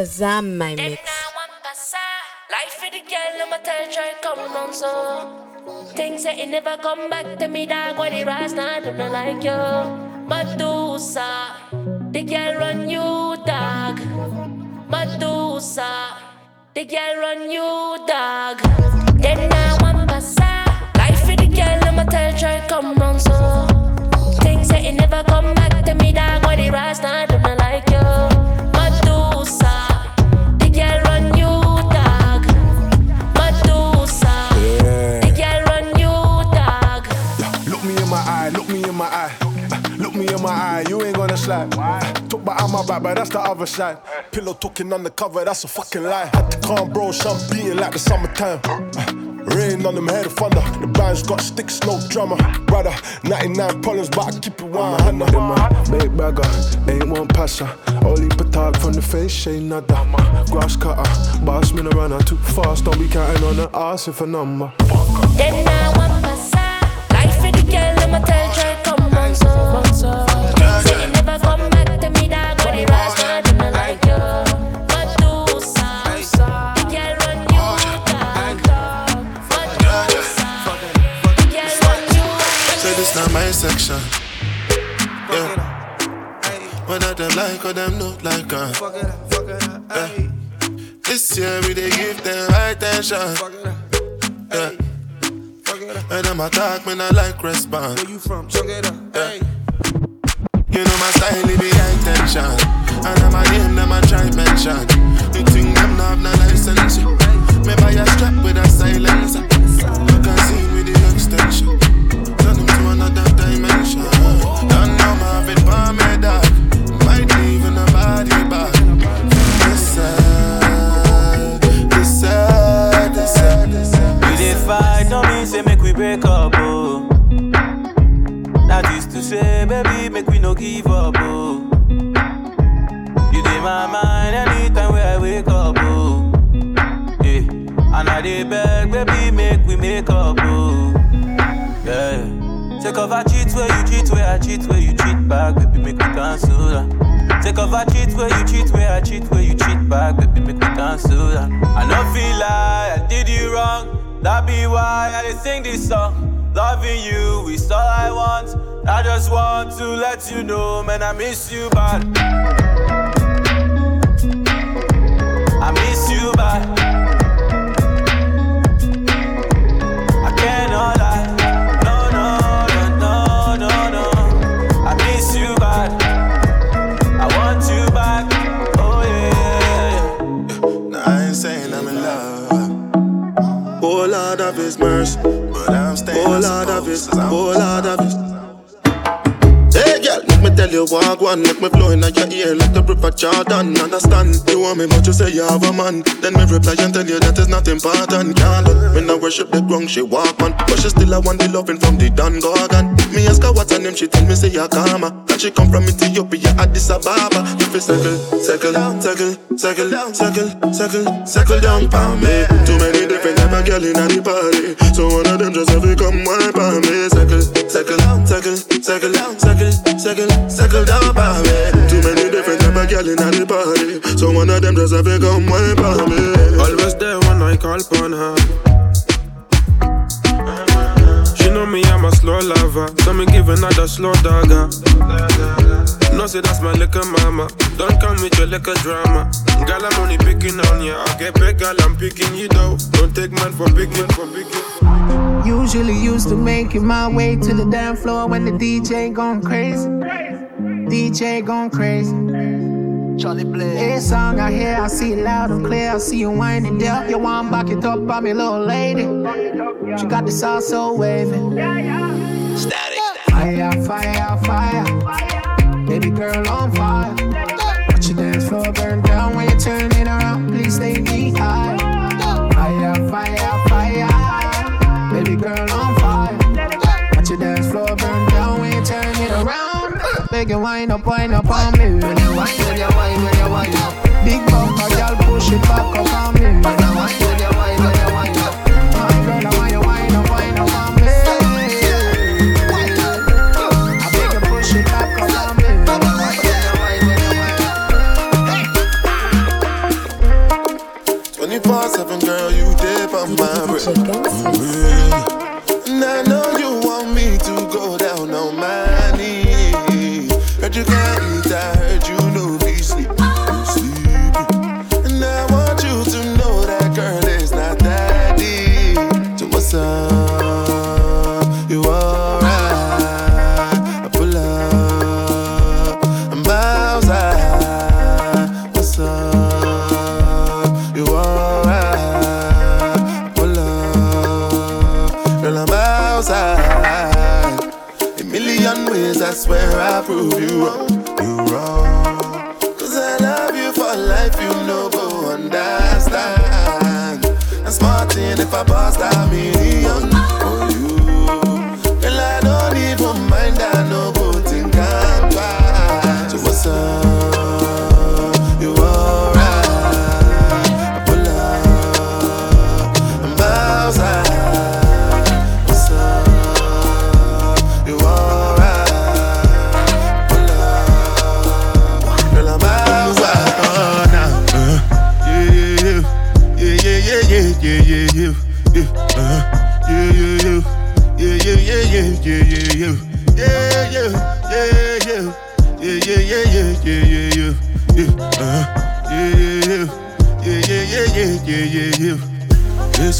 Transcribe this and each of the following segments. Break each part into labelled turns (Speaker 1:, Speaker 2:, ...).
Speaker 1: Shazam my mix.
Speaker 2: Life for the girl, I'ma tell try come on so. Things that it never come back to me, dog. When it rise, now I don't like you. Medusa, the girl run you, dog. Medusa, the girl run you, dog. Then I want passa. Life for the girl, I'ma tell try come on so. Things that it never come back to me, dog. When it rise, now I don't like
Speaker 3: Talk my back, but that's the other side. Pillow talking undercover, that's a fucking lie. Had to calm, bro, some beating like the summertime. Uh, Rain on them head of thunder. The band's got sticks, no drummer. Brother, 99 problems, but I keep it 100. In my big bagger, ain't one passer. Only put talk from the face, ain't nada. Grass cutter, boss me no runner too fast. Don't be counting on the ass if a number.
Speaker 2: Then I want passa. Life for the girl, I'ma tell try
Speaker 4: section. Yeah. Whether them like or them not like uh. Yeah. This year we they give them high attention. Yeah. When them attack, me not like response. Where you from? Yeah. You know my style, it be high tension. And I'm a name, them a try mention. You think them not have no license? buy a strap with a silencer. You can see with the extension. Fit for me, dog. Might leave in a body bag. This side, this side, this side, this side.
Speaker 5: We dey fight, no mean say make we break up, oh. That is to say, baby, make we no give up, oh. You dey my mind anytime where I wake up, oh. Yeah, and I dey beg, baby, make we make up, oh. Take off a cheat where you cheat, where I cheat, where you cheat back, baby, make we cancel that. Take off a cheat where you cheat, where I cheat, where you cheat back, baby, make we cancel that. I no feel like I did you wrong, that be why I sing this song. Loving you is all I want. I just want to let you know, man, I miss you bad. I miss you bad.
Speaker 4: Lord of His, oh of His. Hey girl, make me tell you walk one, make me flow in your ear like the river Jordan. Understand? You want me, but you say you have a man. Then me reply and tell you that is not important. Can't let me not worship the ground she walk on, but she still a want the loving from the Don Gorgon. Me ask her what her name, she tell me say Yakama. And she come from Ethiopia, Addis Ababa. You circle, circle, down, circle, circle, down, circle, circle, circle down for me. Too many different type of girl in the party, so one of them just have to come wipe on me. Circle, circle, circle, circle, circle, circle, circle down for me. Too many different type of girl in the party, so one of them just have to come wipe on me.
Speaker 6: Always there when I call upon her. Me, I'm a slow lover. So me give another slow dagger. No, say that's my liquor mama. Don't come with your liquor drama. Girl, I'm picking on ya. I get back, girl, I'm picking you though. Don't take man for picking, for.
Speaker 7: Usually used to making my way to the dance floor when the DJ gone crazy. DJ gone crazy. Charlie Blaze. Every song I hear, I see it loud and clear. I see you winding down. You want back it up me, little lady. She got the sauce so wavy.
Speaker 5: Static.
Speaker 7: Fire, fire, fire. Baby girl on fire. Watch your dance floor burn down when you turn it around. Please stay me high. Fire, fire, fire. Baby girl on fire. Watch your dance floor burn down when you turn it around. Beg you wind up, wind up on me.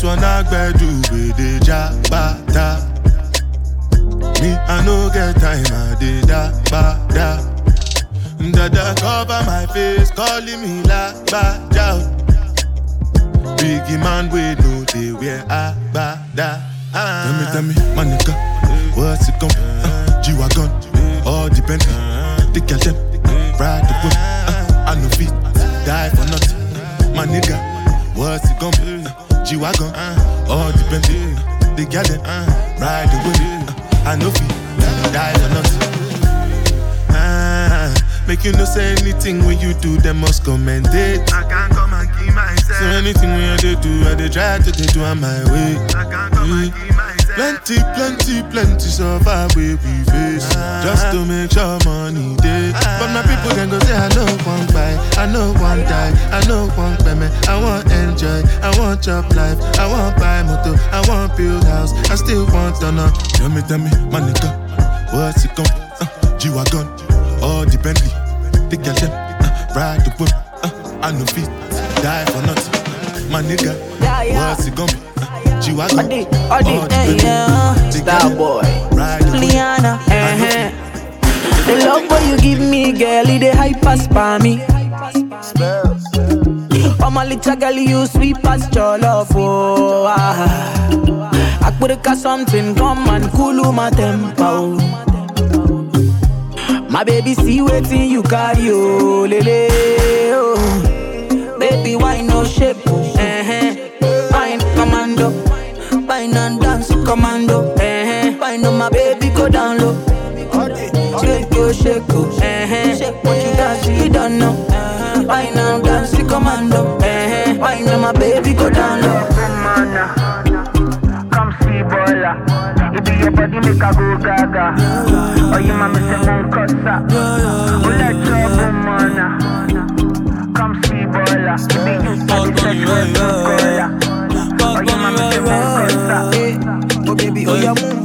Speaker 4: This one I do with the jabata. Me, I no get time, I did da ba da. Dada cover my face, calling me la ba da. Biggie man, we know they wear a ba da. Tell me, tell me, my nigga, what's it gon' uh, G-Wagon, all the Bentley, the girl them, ride the whip, uh, I no fit, die for nothing. My nigga, what's it gon' be? Uh, G-Wagon, all the Bentley, the girl them, ride the whip, uh, I no fit, die for nothing. Ah, make you no say anything when you do, them must commend it. I can't come and keep myself. So anything when you do, I they try to they do on my way. I can't come and keep myself. Plenty, plenty, plenty suffer we we face just to make sure money day. But my people then go say I know one buy, I know one die, I know one payment. I want enjoy, I want chop life, I want buy motor, I want build house, I still want to know. Tell me, tell me, my nigga, what's it gon' uh, G-Wagon, all the Bentley, the girl them, uh, ride the whip, uh, I no fit, die for nothing. My nigga,
Speaker 8: Yeah, yeah.
Speaker 4: what's it gon' be?
Speaker 8: Adi,
Speaker 4: all
Speaker 8: Adi,
Speaker 4: the
Speaker 8: eh,
Speaker 4: Bentley,
Speaker 8: yeah. Star boy.
Speaker 4: ride the whip,
Speaker 8: Liana, eh, The love what you give me, girl, it the hype as for me. I'm a little girl, you sweet past your love, oh. Ah. I could have something, come and cool my tempo. My baby, see waiting you carry, oh, lele, oh. Baby, why no shape, Fine, commando. Wine and dance, commando, eh, Wine on my baby, go down low. Shake your shake, oh, eh, Shake what you dance, you don't know. Wine and dance, commando, eh, Wine on my baby, go down low.
Speaker 9: Come see bola. It be your body make a go gaga. Oh, you mama say kosa. Oh, let trouble mana.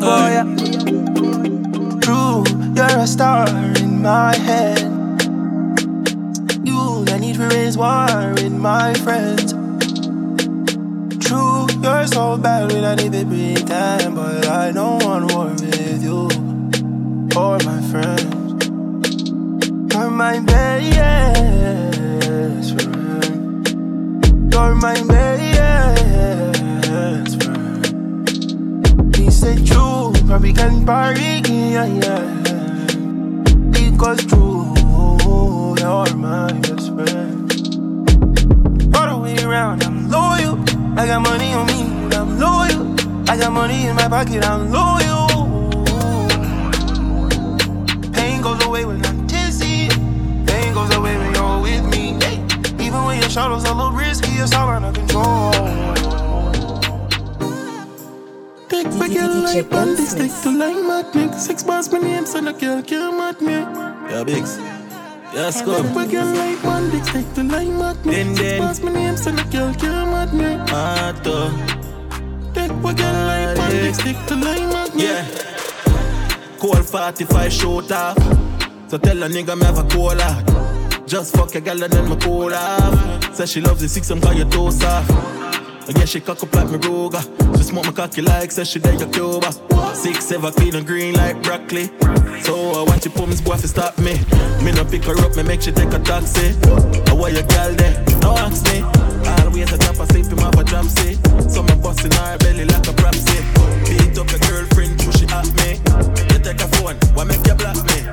Speaker 8: Ya.
Speaker 10: True, you're a star in my head. You, I need to raise war with my friends. True, you're so bad when I need to time, but I don't want war with you or my friends. You're my best friend. You're my best friend. He said true, probably can party, yeah, yeah. Because true, you're my best friend. All the way around, I'm loyal. I got money on me, I'm loyal. I got money in my pocket, I'm loyal. Pain goes away when I'm dizzy. Pain goes away when you're with me. Even when your shadows a little risky, it's all under control. If girl like on this stick to like magnet Six bars my name so no girl can't mad me.
Speaker 11: Yeah, Biggs.
Speaker 12: Yeah,
Speaker 13: scum If a girl like on this stick to like
Speaker 12: magnet Six
Speaker 13: bars my name so no girl can't mad me.
Speaker 12: Mato.
Speaker 13: Take a girl like on this stick to like magnet
Speaker 12: Yeah. Cold 45 short off. So tell a nigga me have a cola. Just fuck a girl and then me cool off. Say she loves the six and call you toast off Guess she cock up like me Ruger. She smoke my cocky like say she there your Cuba. Six, seven, clean and green like broccoli. So I watch you put me boy to stop me. Me no pick her up, me make she take a taxi. I why your gal there? No ask me. Always a top, I sleep him off a jump seat. So me busting her belly like a propsy. Beat up your girlfriend, push it at me. You take a phone, why make you block me?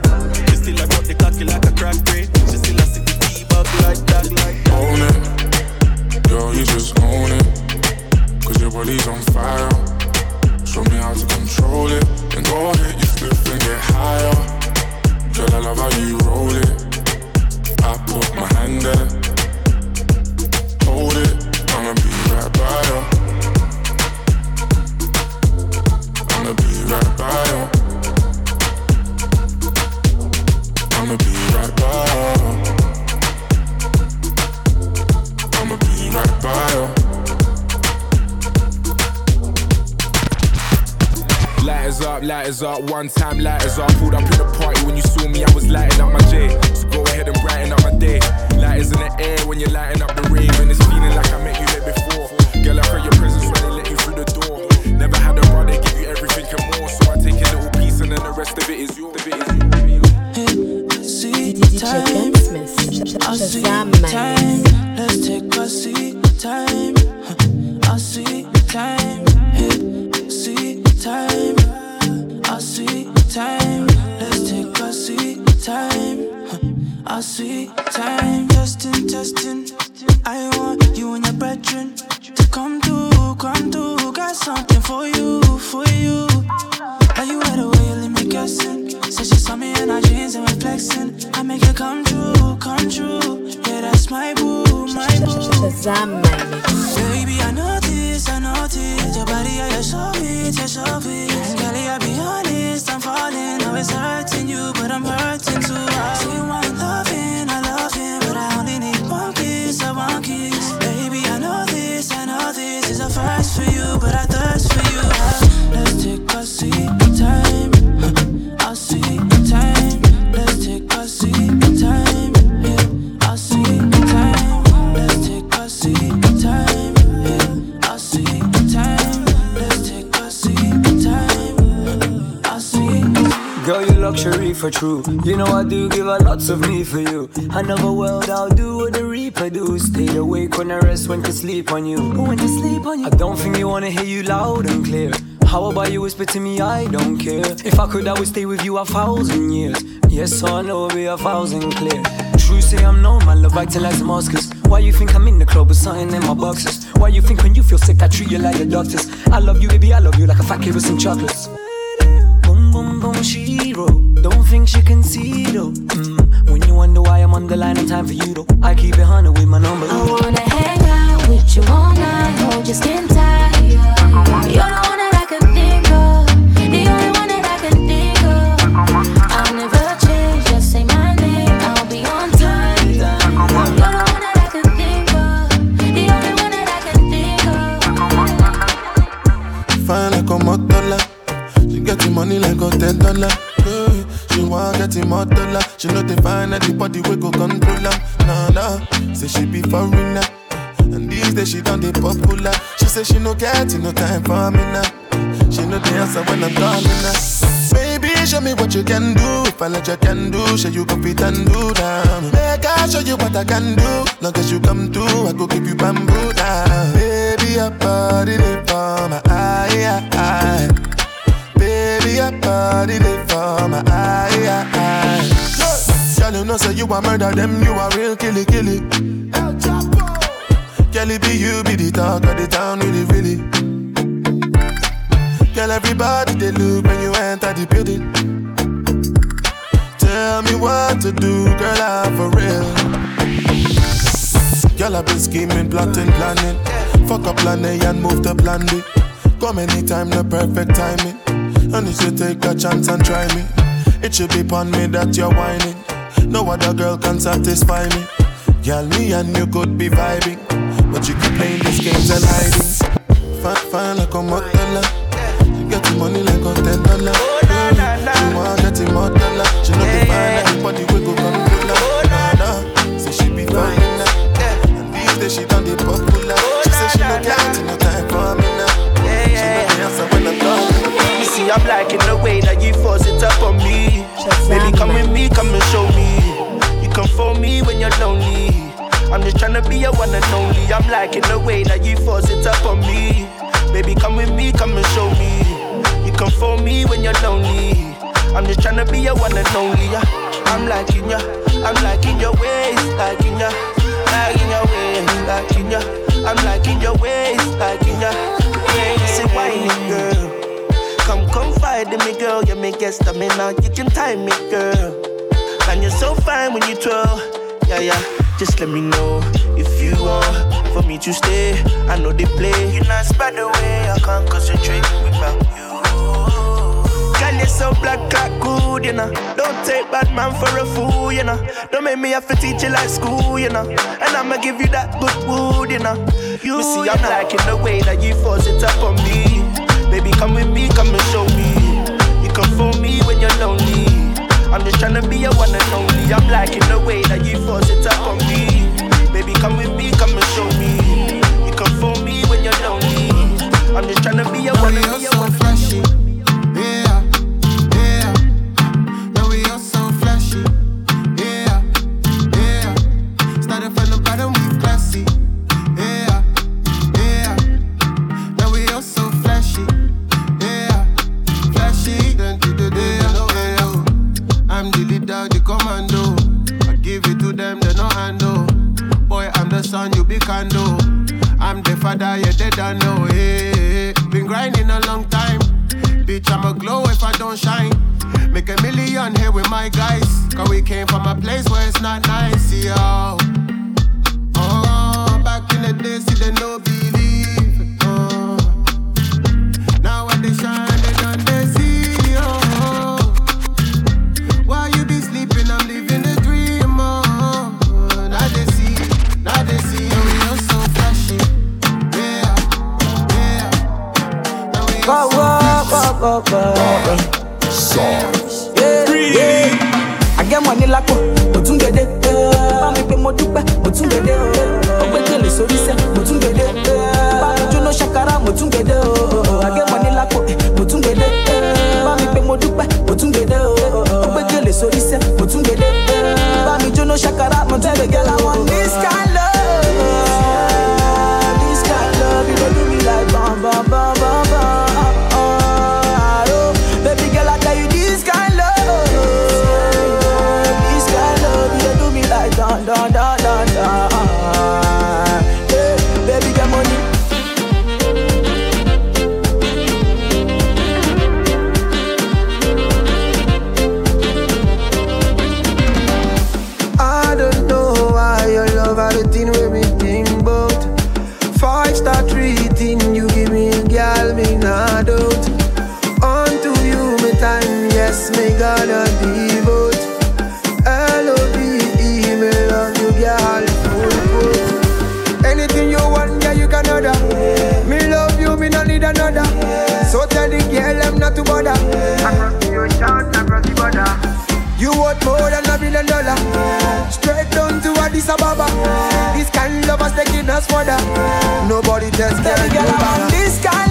Speaker 12: She still a got the cocky like a crack breed. She still a the T-bug like that, like that.
Speaker 14: Own it. Girl, you just own it. Your body's on fire. Show me how to control it. Then go ahead, you flip and get higher. Girl, I love how you roll it. I put my hand there. Hold it. I'ma be right by you. I'ma be right by you. I'ma be right by you.
Speaker 11: Up, lighters up, one time lighters up. Pulled up in the party when you saw me, I was lighting up my J. So go ahead and brighten up my day. Lighters in the air when you're lighting up the rave, and it's feeling like I met you there before. Girl, I heard your presence when they let you through the door. Never had a brother give you everything and more, so I take a little piece and then the rest of it is yours. Of it is yours.
Speaker 15: See
Speaker 1: DJ
Speaker 15: time.
Speaker 1: Gunsmith,
Speaker 15: I see
Speaker 1: Shazam
Speaker 15: time.
Speaker 1: Man.
Speaker 15: Let's take a seat. Time. I see time. Hey, see time. See time. Let's take a seat. Time. I see time. Testing, testing. I want you and your brethren to come through, come through. Got something for you, for you. Are you right away? You leave me guessing. Said she saw me in her jeans and we flexing. I make it come true, come true. Yeah, that's my boo, my boo. Baby, I know this, I know this. Your body, yeah, you're so fit, you're so fit. It's hurting you, but I'm hurting
Speaker 16: luxury for true. You know I do give a lots of me for you. Another world I'll do what the reaper do. Stay awake when I rest, when to sleep on you. When to sleep on you. I don't think you wanna hear you loud and clear. How about you whisper to me? I don't care. If I could, I would stay with you a thousand years. Yes, I know it'll be a thousand clear. True, say I'm known, my love acting like Damascus. Why you think I'm in the club with something in my boxes? Why you think when you feel sick, I treat you like the doctors? I love you, baby, I love you like a fat kid with some chocolates. Boom, she wrote. Don't think she can see though. Mm. When you wonder why I'm on the line in time for you though, I keep it hundred with my number.
Speaker 8: I wanna hang out with you all night, hold your skin tight. You're the one
Speaker 4: a ten dollar. Yeah, she want get the motola. She know they find anybody we go control her. Nah nah, say she be foreigner. And these days she done the popular. She say she no get no time for me now. She know the answer when I'm calling her. Baby, show me what you can do. If I let you can do, show you go fit and do down. Make I show you what I can do. Long as you come through, I go give you bamboo down. Baby, your body they for my eye, eye. Baby, your body they for my eye, eye. Girl, you know say you a murder them, you a real killy killy. Girl, it be you be the talk of the town, really really. Girl, everybody they look when you enter the building. Tell me what to do, girl, I'm for real. Girl, I've been scheming, plotting, planning. Fuck up plan A and move to plan B. Come anytime, the perfect timing. And if you take a chance and try me. It should be upon me that you're whining. No other girl can satisfy me. Girl, me and you could be vibing, but you keep playing these games and hiding. Fine, fine like a model. She get the money like a ten dollar. She want get the more. She know the fine everybody we go come to her. Nah. Say she be fine now. And these days she done the popular. She say she no got no time for me when I'm done.
Speaker 10: You see, I'm liking the way that you force it up on me. Baby, come with me, come and show me. You come for me when you're lonely. I'm just tryna be your one and only. I'm liking the way that you force it up on me. Baby, come with me, come and show me. You come for me when you're lonely. I'm just tryna be your one and only. I'm liking ya, I'm liking your ways, liking ya, liking your ways, liking ya. I'm liking your ways, liking ya. Say whining girl. Come confide in me, girl. You make get stamina. You can time me, girl. And you're so fine when you twirl. Yeah, yeah. Just let me know if you want for me to stay. I know they play. You're not by the way. I can't concentrate without you. Girl, so black, like good, you know. Don't take bad man for a fool, you know. Don't make me have to teach you like school, you know. And I'ma give you that good wood, you know. You me see, I'm liking the way that you force it up on me. Baby, come with me, come and show me. You come for me when you're lonely. I'm just tryna be your one and only. I'm liking the way that you force it up on me. Baby, come with me, come and show me. You come for me when you're lonely. I'm just tryna be your one and only.
Speaker 17: Son, you be candle. I'm the father, yeah, they don't know. Hey, been grinding a long time. Bitch, I'm a glow if I don't shine. Make a million here with my guys. Cause we came from a place where it's not nice, yo. Oh, back in the day, see, they no Now we
Speaker 18: Go,
Speaker 17: are so
Speaker 18: go,
Speaker 17: lovers taking us. Nobody test can do better.
Speaker 18: this kind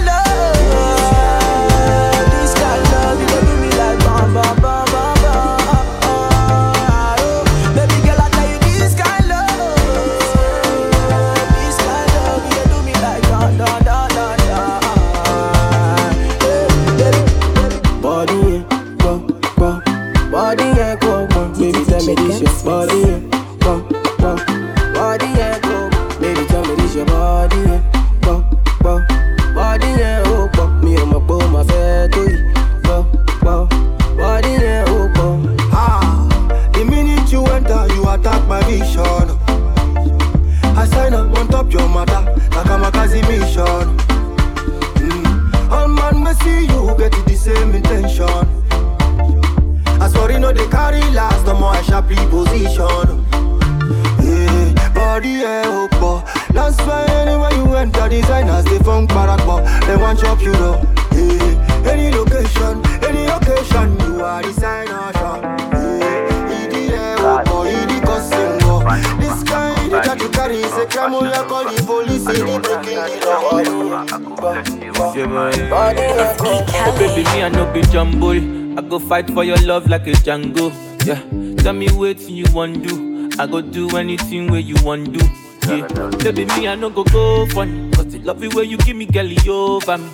Speaker 18: love like
Speaker 10: a
Speaker 5: Django. Yeah, tell me what you want do. I go do anything where you want do. Yeah, baby, me, I no go go funny. Cause the love it where you give me, girl, you over me.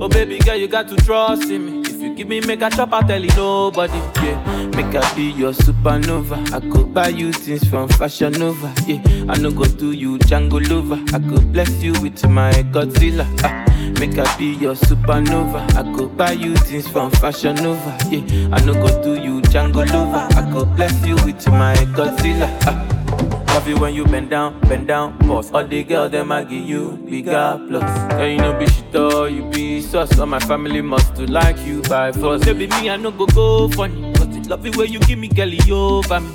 Speaker 5: Oh, baby, girl, you got to trust in me. If you give me, make a chop, I tell you nobody. Yeah, make I be your supernova. I could buy you things from Fashion Nova. Yeah, I no go do you Django lover. I could bless you with my Godzilla. Ah. Make I be your supernova. I go buy you things from Fashion Nova. Yeah, I no go do you Django lover. I go bless you with my Godzilla. Ah. Love you when you bend down, bend down, boss. All the girls them I give you bigger plus. Yeah, you know be shit or you be sus. All my family must to like you by force. Baby, me I no go go funny. Cause the love it when you give me girl you over me.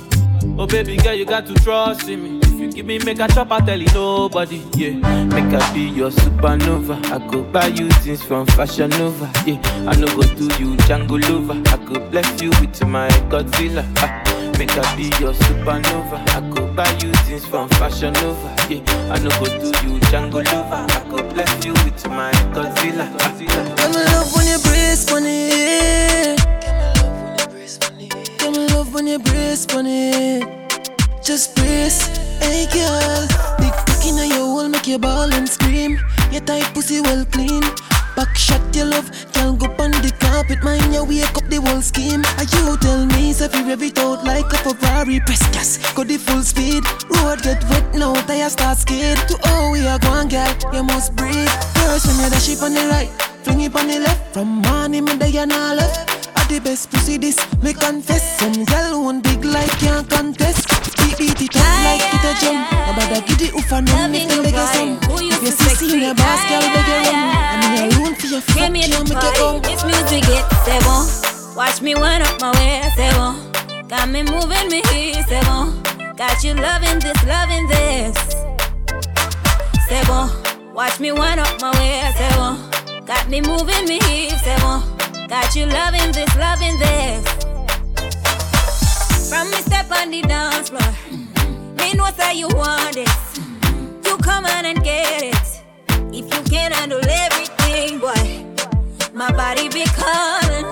Speaker 5: Oh baby girl, you got to trust in me. Give me make a chop, I tell you nobody. Yeah, make I be your supernova. I could buy you things from Fashion Nova. Yeah, I no go do you Django lover. I could bless you with my Godzilla. Ah, make I be your supernova. I could buy you things from Fashion Nova. Yeah, I no go do you Django lover. I could bless you with my Godzilla. Godzilla.
Speaker 18: Give me love when you brace funny. Give me love when you brace funny. Just brace, hey girl. Big cock inna your hole, make you ball and scream. Your tight pussy well clean. Back shot your love, can't go on the carpet. Mind you wake up the whole scheme. And you tell me, if you rev it out like a Ferrari, press gas, go the full speed. Road get wet now, tire start skid. To oh we are going, girl, you must breathe. First when you dash it on the right, fling it on the left. From morning me day and all left. Are the best pussy this, me confess. Some girl one big like can't contest. Beat beat it up like it a jump. Nobody give the oof and run if them beg you some. If you see see in a boss, girl beg you run. A room for your fuck,
Speaker 19: Give me
Speaker 18: can't
Speaker 19: the
Speaker 18: make you go.
Speaker 19: This music it, c'est bon. Watch me wind up my way, c'est bon. Got me moving me here, c'est bon. Got you loving this, loving this. C'est bon. Watch me wind up my way, c'est bon. Got me moving me here, c'est bon. Got you loving this, loving this. From me step on the dance floor. Me know say you want it. You come on and get it. If you can't handle everything, boy, my body be calling.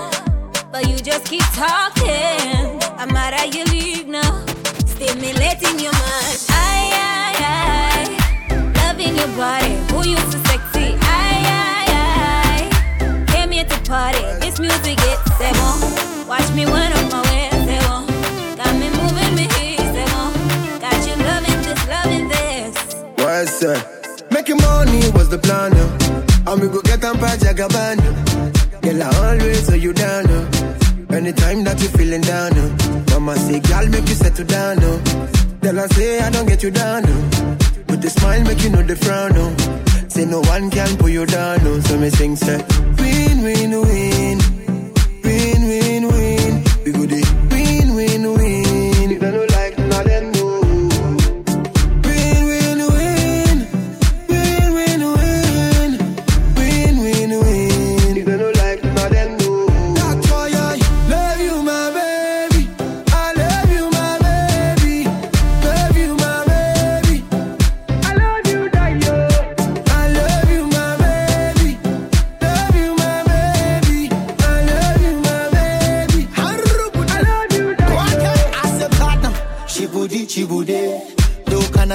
Speaker 19: But you just keep talking. I'm mad at your league now. Stimulating your mind. Aye, aye, aye. Loving your body. Who you so sexy? Aye, aye, aye. Came here to party. This music it, c'est bon. Watch me wind up my
Speaker 17: What's up? Making money was the plan, uh. And we go get on by Jagabana. Girl, I always hold you down, uh. Anytime that you feeling down, uh. Mama say, girl, make you settle down. Tell her, say, I don't get you down, uh. With the smile, make you know the frown, uh. Say, no one can pull you down, uh. So me sing, say, win, win. Win,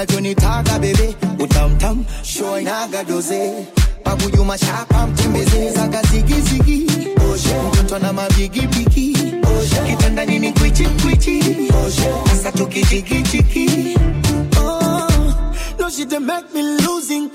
Speaker 20: jonitaga bebe utamtam shoinaga doze. Babujuma shapa mtembeze zaga zigizigi mtoto na mabigibigi kitanda nini kwichi kwichi. Sasa tukichikichiki
Speaker 17: Oh, no, she done make me losing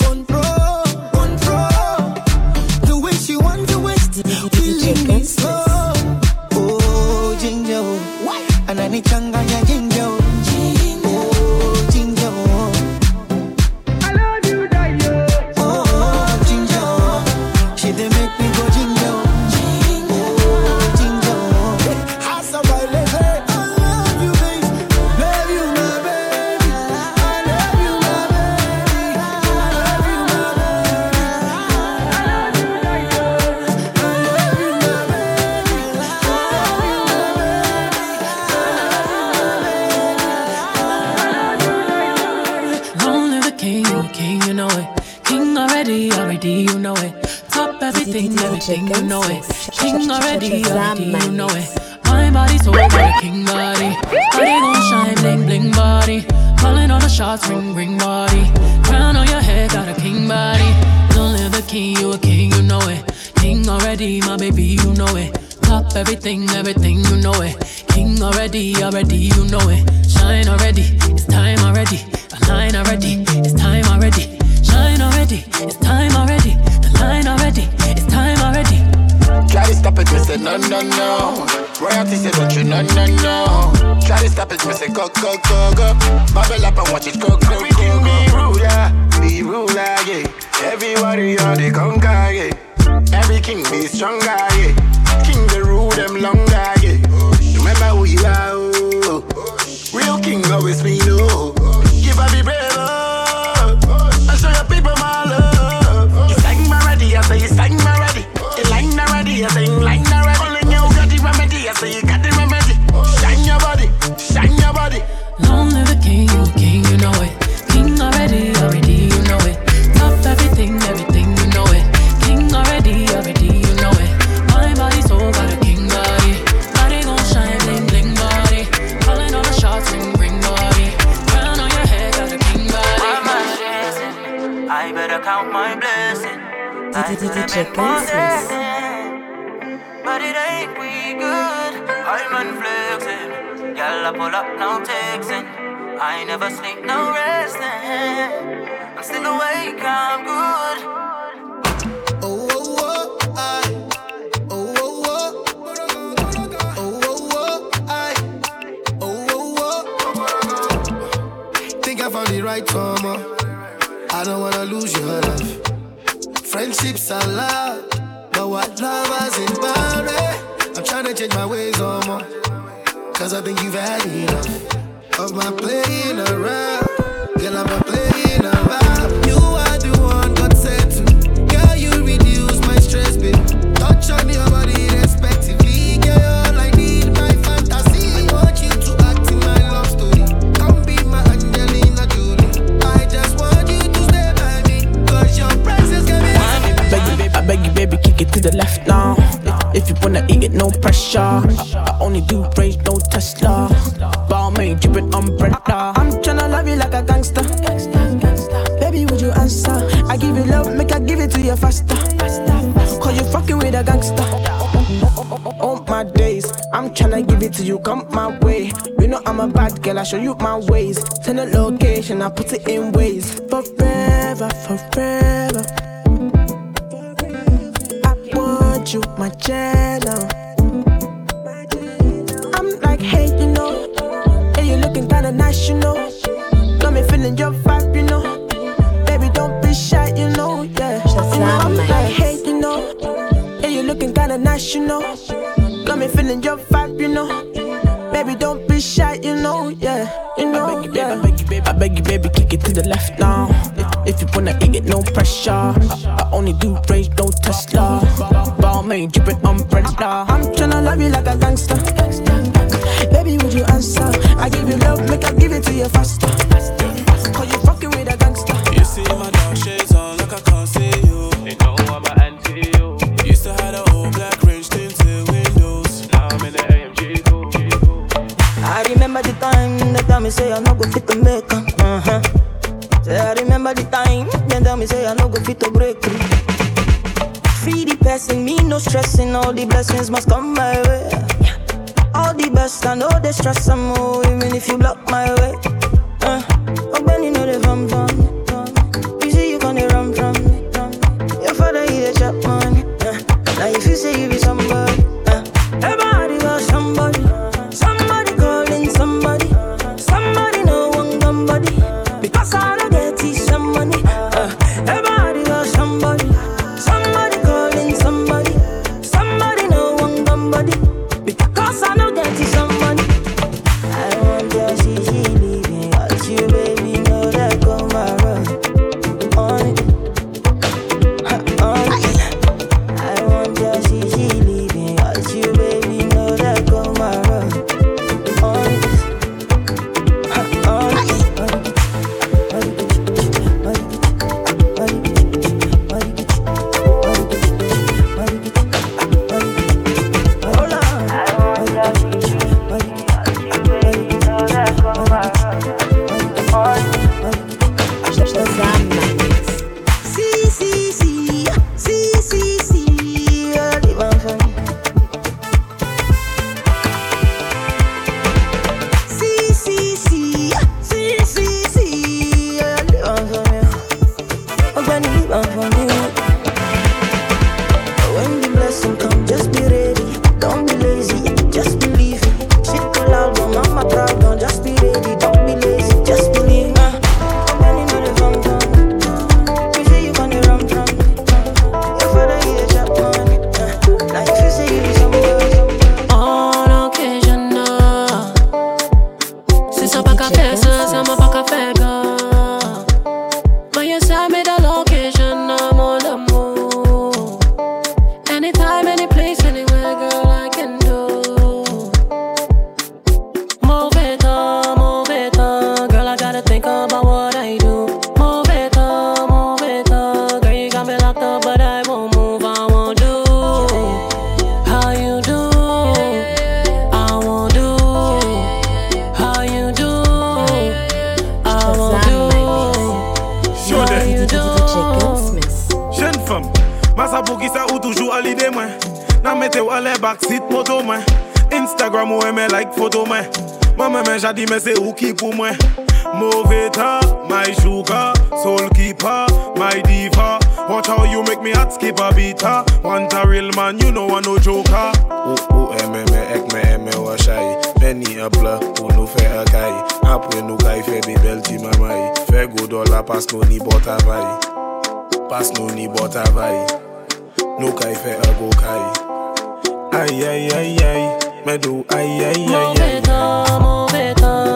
Speaker 21: know it. Shine already, it's time already. The line already, it's time already. Shine already, it's time already. The line already, it's time already.
Speaker 22: Try to stop it, miss say no, no, no. Royalty say don't you, no, no, no. Try to stop it, miss say go, go, go, go. Bubble up and watch it, go, go, go, go. Be ruler, be ruler, yeah. Every warrior, they conquer, yeah. Every king be stronger, yeah. King the rule them longer, yeah. Remember who you are always me know. Give her the.
Speaker 1: DJ
Speaker 5: Conscious. But it ain't we good. I'm unflexing. Girl, I pull up, no texting. I never sleep, no resting. I'm still awake, I'm good.
Speaker 17: Found the right summer. I don't wanna lose your love. Friendships are love, but what lovers in Bali? I'm trying to change my ways on more. Cause I think you've had enough of my playing around. Girl, I'm
Speaker 23: a come my way. You know I'm a bad girl, I show you my ways. Turn a location, I put it in ways. Forever, forever. I want you, my
Speaker 6: jam. joka Ou eme me
Speaker 14: ek me eme washayi Meni apla ou nou fe akayi Apwe nou kayi fe bebel ti mamayi Fe go dola pas nou ni bot avayi Pas nou ni bot avayi Nou kayi fe ago kayi. Ay ay ay ay. Medo ay ay ay ay.
Speaker 24: Mou beta, mou beta.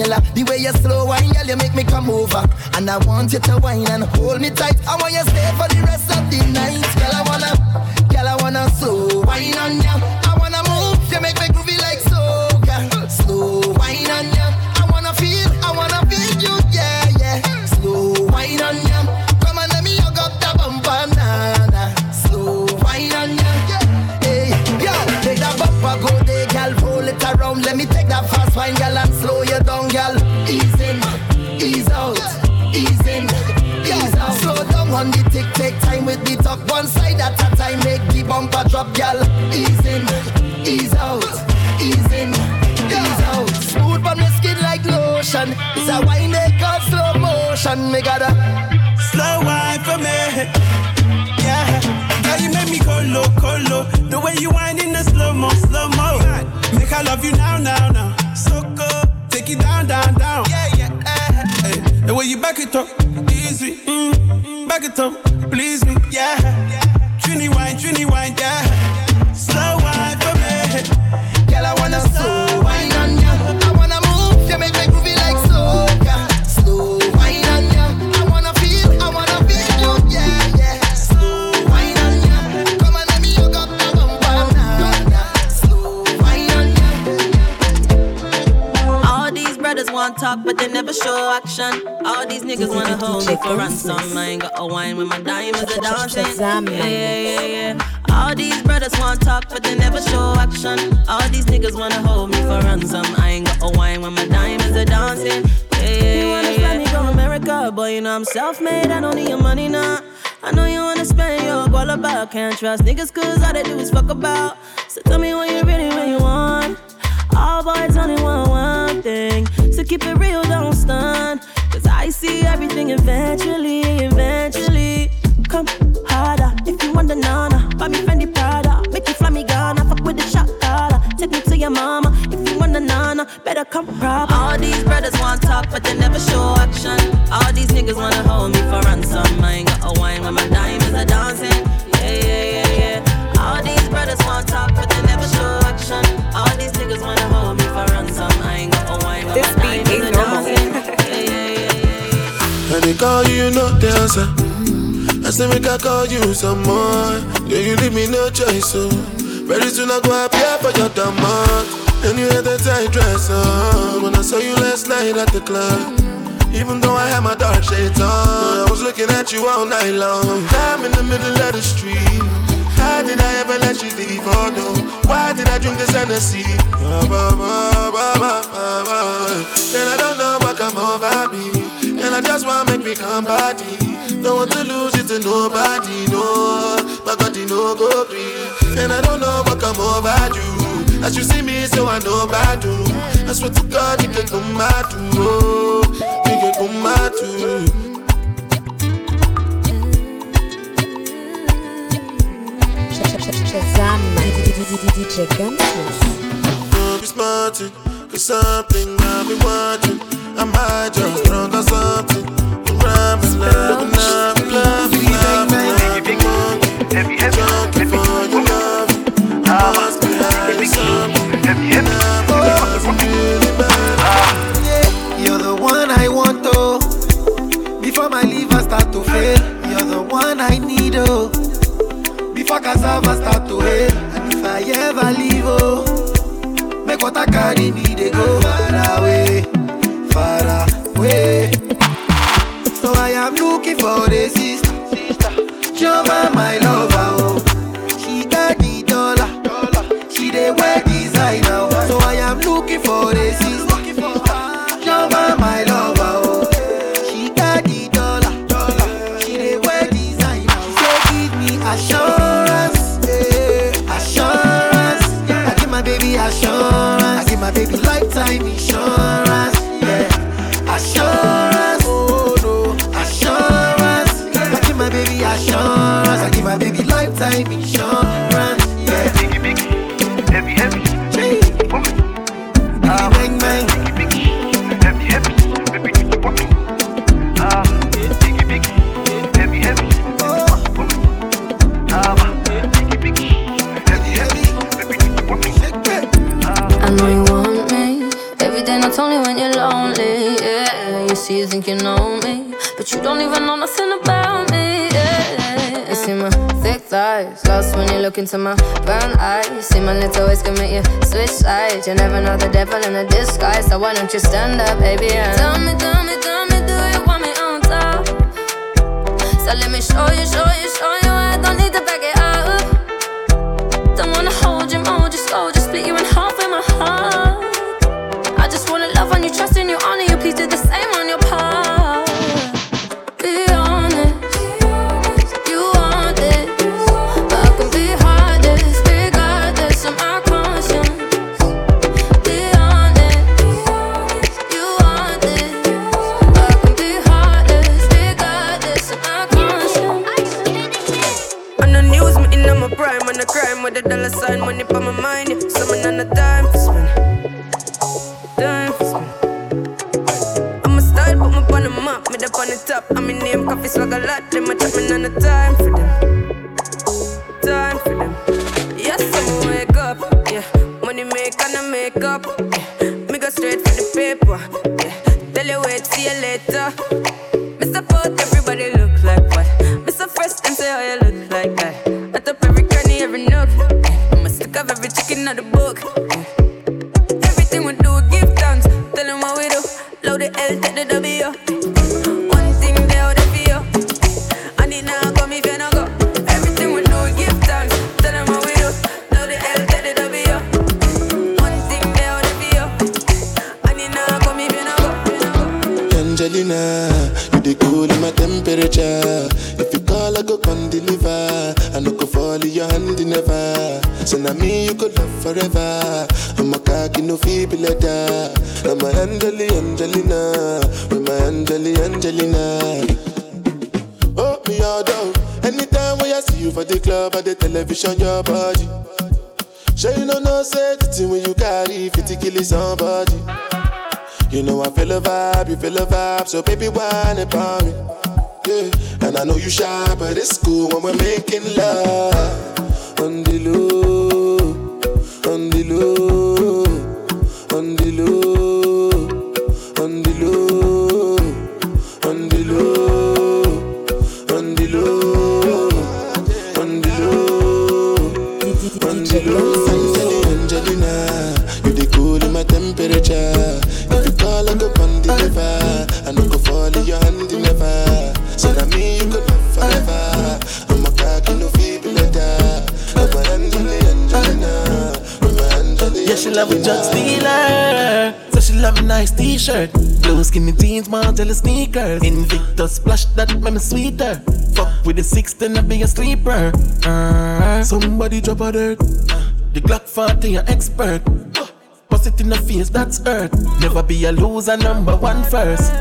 Speaker 24: Formula. The way you slow wine, girl, you make me come over. And I want you to wine and hold me tight. I want you stay for the rest of the night, girl. I wanna, girl, I wanna slow wine on ya. On the tick, take time with the talk. One side at a time, make the bumper drop, gal. Ease in, ease out, ease in, ease out. Smooth on the skin like lotion. It's a wine they call slow motion. Me gotta
Speaker 6: Slow wine for me. Yeah. Girl, you make me colo, colo. The way you whine in the slow mo, slow mo. Make I love you now, now, now. So good. Take it down, down, down. Yeah, yeah. eh, eh. The way you back it up, back it up, please me. Yeah. Trini wine, Trini wine, yeah. Slow wine for me.
Speaker 24: Girl, I wanna slow wine on ya. I wanna move, you make me groovy like soca. Slow wine on ya. I wanna feel, I wanna feel you, yeah, yeah. Slow wine on ya. Come let me up. Slow wine on ya.
Speaker 23: All these brothers want talk, but they never show action. All these niggas wanna hold me for ransom. I ain't got a wine when my diamonds are dancing. Yeah, yeah, yeah, yeah. All these brothers want talk, but they never show action. All these niggas wanna hold me for ransom. I ain't got a wine when my diamonds are dancing. Yeah, yeah,
Speaker 2: You wanna
Speaker 23: yeah,
Speaker 2: fly me go America, boy, you know I'm self-made. I don't need your money now. I know you wanna spend your guala about. Can't trust niggas, cause all they do is fuck about. So tell me what you really, really want. All boys only want one thing. So keep it real, don't stun. See everything eventually, eventually. Come harder if you want the nana. Buy me Fendi Prada. Make you fly me Ghana. Fuck with the shot caller. Take me to your mama. If you want the nana, better come proper.
Speaker 23: All these brothers want talk, but they never show action. All these niggas wanna
Speaker 4: answer. I say make I call you some more. Yeah, you leave me no choice, so very soon I go appear for your demand. And you had that tight dress on when I saw you last night at the club. Even though I had my dark shades on, I was looking at you all night long. I'm in the middle of the street. How did I ever let you leave? Oh no, why did I drink this Hennessy? Ba, ba, ba, ba, ba, ba, I don't know what come over me. I just wanna make me come body. Don't want to lose it to nobody, no. My body no go free. And I don't know what come over you. As you see me, so I know about you. I swear to God, you can come back to. Oh, you can come back to.
Speaker 1: DJ Gunsmith.
Speaker 4: Don't be smarting, cause something I've been watching. I'm just drunk or something. You're the one I want, oh. Before my liver start to fail, you're the one I need, oh. Before cassava start to hail, if I ever leave, oh. Make what I carry me, they go far away.
Speaker 17: So I am looking for a sister. Jova, my lover, oh. She got the dollar. She the wear designer. Oh. So I am looking for a sister. Jova, my lover, oh. She got the dollar. She the wear designer. Oh. So give me assurance, yeah. assurance. I give my baby assurance. I give my baby lifetime insurance.
Speaker 25: Into my brown eyes. See my little ways can make you switch sides. You never know the devil in a disguise, so why don't you stand up, baby? And tell me, tell me, tell me, do you want me on top? So let me show you, show you, show you. I don't need to back it up. Don't wanna hold you, mold you slow, just split you in half with my heart. I just wanna love on you, trust in you, honor you. Please do the same on your part.
Speaker 26: The dollar sign, money for my mind. Yeah. Summon on the time for spend. Time for spend. I'm a style, put me on the map, me up on the top. I'm in name, coffee swag a lot. Them a chat me on the time for them. Time for them. Yes, I'm wake up. Yeah, money make and I make up.
Speaker 4: Anytime when I see you for the club or the television, your body. Sure you know no thing when you carry 50 kill somebody. You know I feel a vibe, you feel a vibe, so baby whine about me. Yeah, and I know you shy, but it's cool when we're making love. On the low, on the low, on the love a
Speaker 12: drug stealer. So she love a nice t-shirt. Blue skinny jeans, Margiela sneakers. Invictus splash that make me sweeter. Fuck with the six, then I be a sleeper. Uh, somebody drop a dirt. The Glock 40, an expert. Bust it in the face, that's earth. Never be a loser, number one first.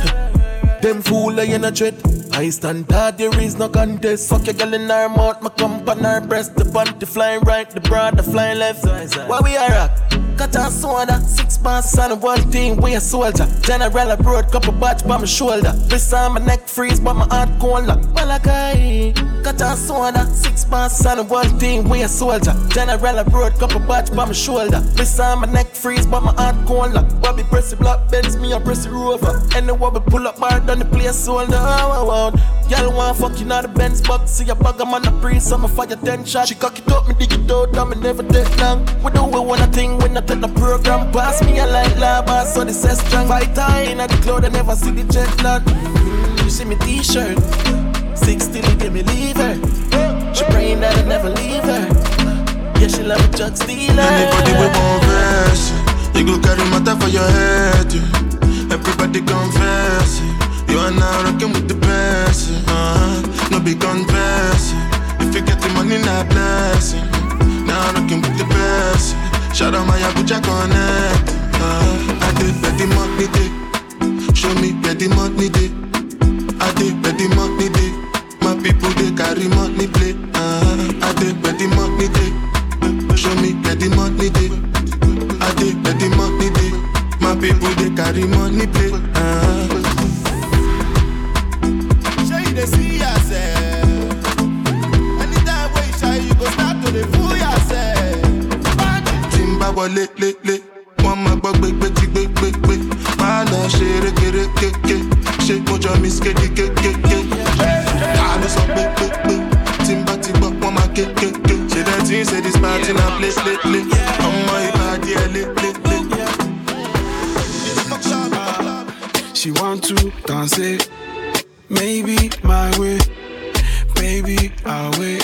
Speaker 12: Them fool I in a dread. I stand hard, there is no contest. Fuck your girl in her mouth, my cum on her breast. The panty flying right, the broad the flying left. Why we are rock? Cut and soda, six pants on the one team, we a soldier. General abroad, couple batch by my shoulder. Wrist on my neck freeze, but my heart cold. Malachi, cut and soda, six pants on the one team, we a soldier. General abroad, couple batch by my shoulder. Wrist on my neck freeze, but my heart cold. Bobby press the block, bends me, I press the rover. And the wobble pull up bar down the place, hold on. Y'all want fucking out the Benz box, see a I'm on the breeze, I'm a fire ten shot. She cock it up, me dig it out, and me never take long. We do we want a thing when I take the program pass me a light lava, so the set strong. Fight in the cloud, I never see the jet land. You see me t-shirt, 60 give me leave her. She praying that I never leave her. Yeah, she love a drug dealer.
Speaker 4: Anybody with more verse, you go carry matter for your head. Everybody confess, you are now rocking with the best. Uh-huh. No be confess, if you get the money, not blessing. Now rocking with the best. Shout out my Abuja connect. Uh, I did ready money day. Show me ready money day. I did ready money day. My people they carry money play. Uh, I did ready money day. Show me ready money day. I did ready money day. My people they carry money play. Uh.
Speaker 10: Show you the see.
Speaker 4: wọlé lélé wọ́n máa gbọ́ gbégbégi gbégbégbé máa lọ ṣe rékérékéké ṣé mo jọ mi kékéké ta ló sọ pé tí n bá ti gbọ́ wọ́n máa kékéké ṣe ṣe party na play play play ọmọ ìbàdí ẹ̀.
Speaker 6: She want to dance it, maybe my way, baby our way.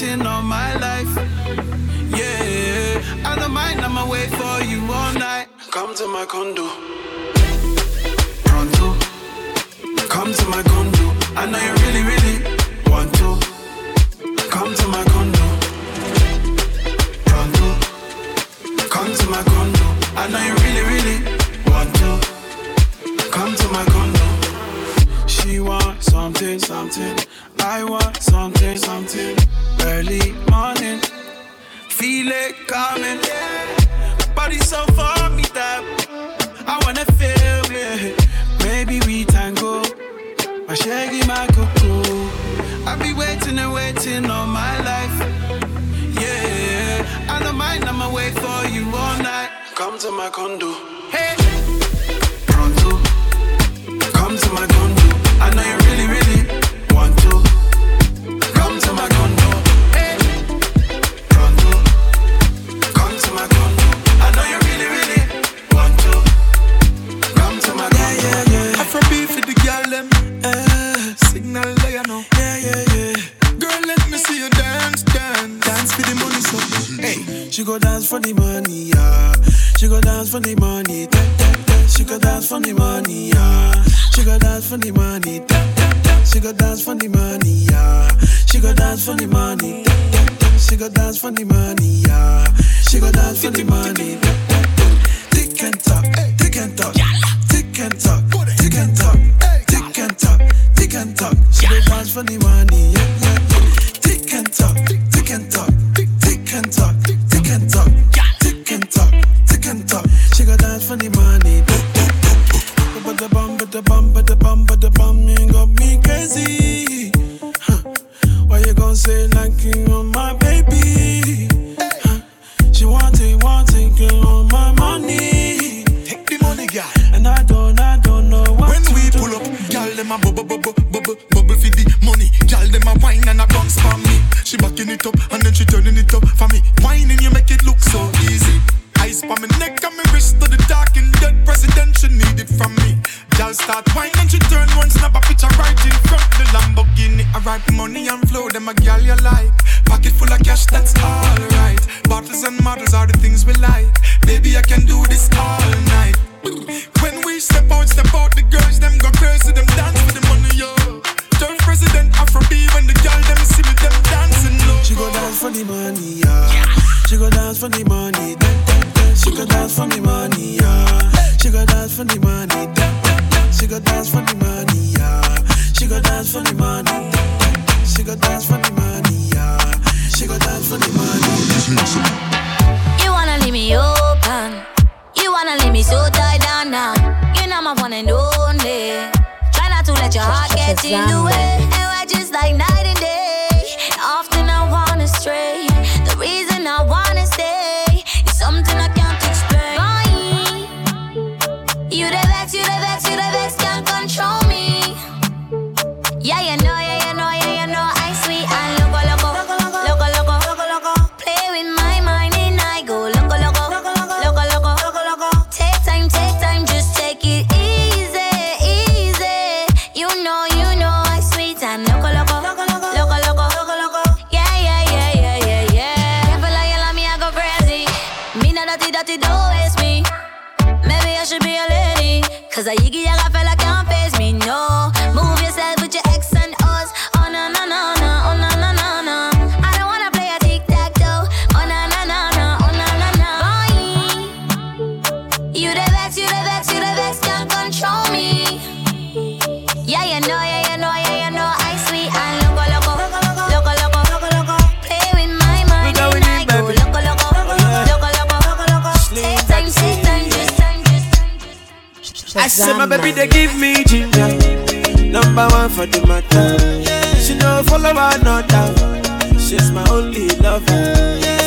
Speaker 6: waiting all my life. Yeah, I don't mind, I'ma wait for you all night. Come to my condo. Pronto. Come to my condo. I know you really, really She go dance for the money, da, da, da. She go dance for the money, yeah. She go dance for the money, da, da, da. She go dance for the money, yeah. She go dance for the money, da, da, da. She go dance for the money, yeah. She go dance for the money, da, da, da. Tick and talk, tick and talk, tick and talk, tick and talk, tick and talk, tick and talk. She go dance for the money, yeah. Baby
Speaker 27: they give me ginger, number one for the matter. She no follow another, she's my only lover.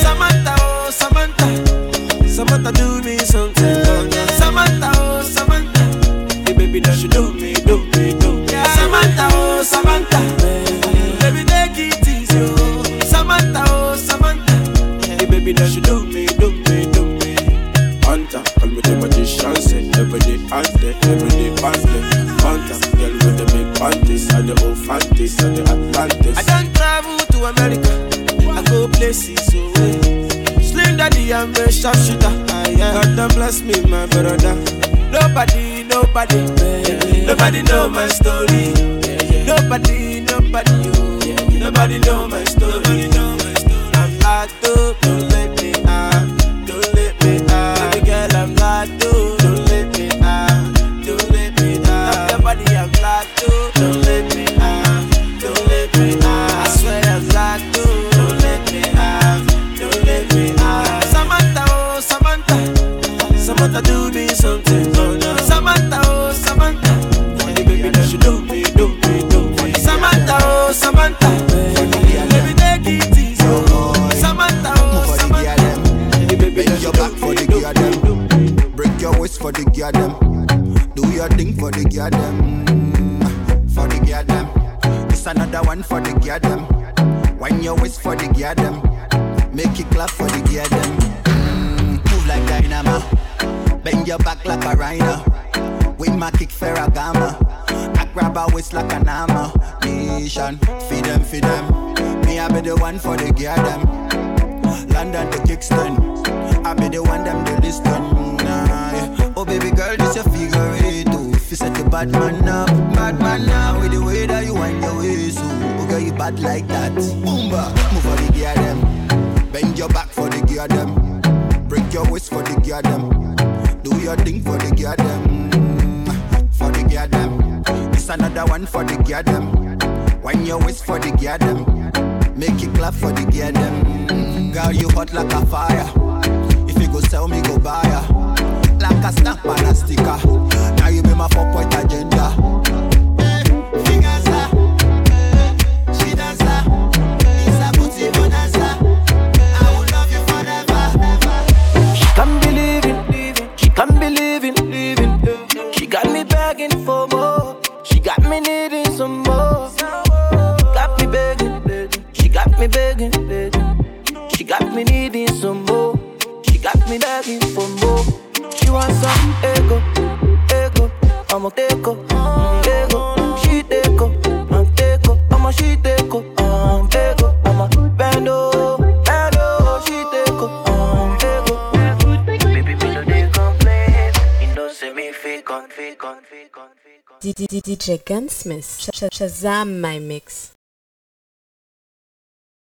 Speaker 24: Ferragamo. I grab her waist like an hammer. Nation, feed them, feed them. Me, I be the one for the girl them. London to Kingston. I be the one them to listen. Nah. Oh baby girl, this your figure eight. Oh, if you set the bad man up, bad man up. With the way that you wind your waist, oh, oh girl you bad like that. Boomba, move for the gear them. Bend your back for the gear them. Break your waist for the gear them. Do your thing for the gear them. Gear them. This another one for the gear them. Wind your waist for the gear them. Make it clap for the gear them. Girl, you hot like a fire. If you go sell me, go buy ya. Like a stamp and a sticker. Now you be my four point agenda.
Speaker 27: Me needing some more. She got me begging for more. She wants some ego, ego. I'm a teco, ego. She teco, I'm teco. I'm a she I'm ego. I'm a bando, I'm ego. Baby, me no dey complain. On.
Speaker 1: DJ Gunsmith, Sh- Sh- Shazam my mix.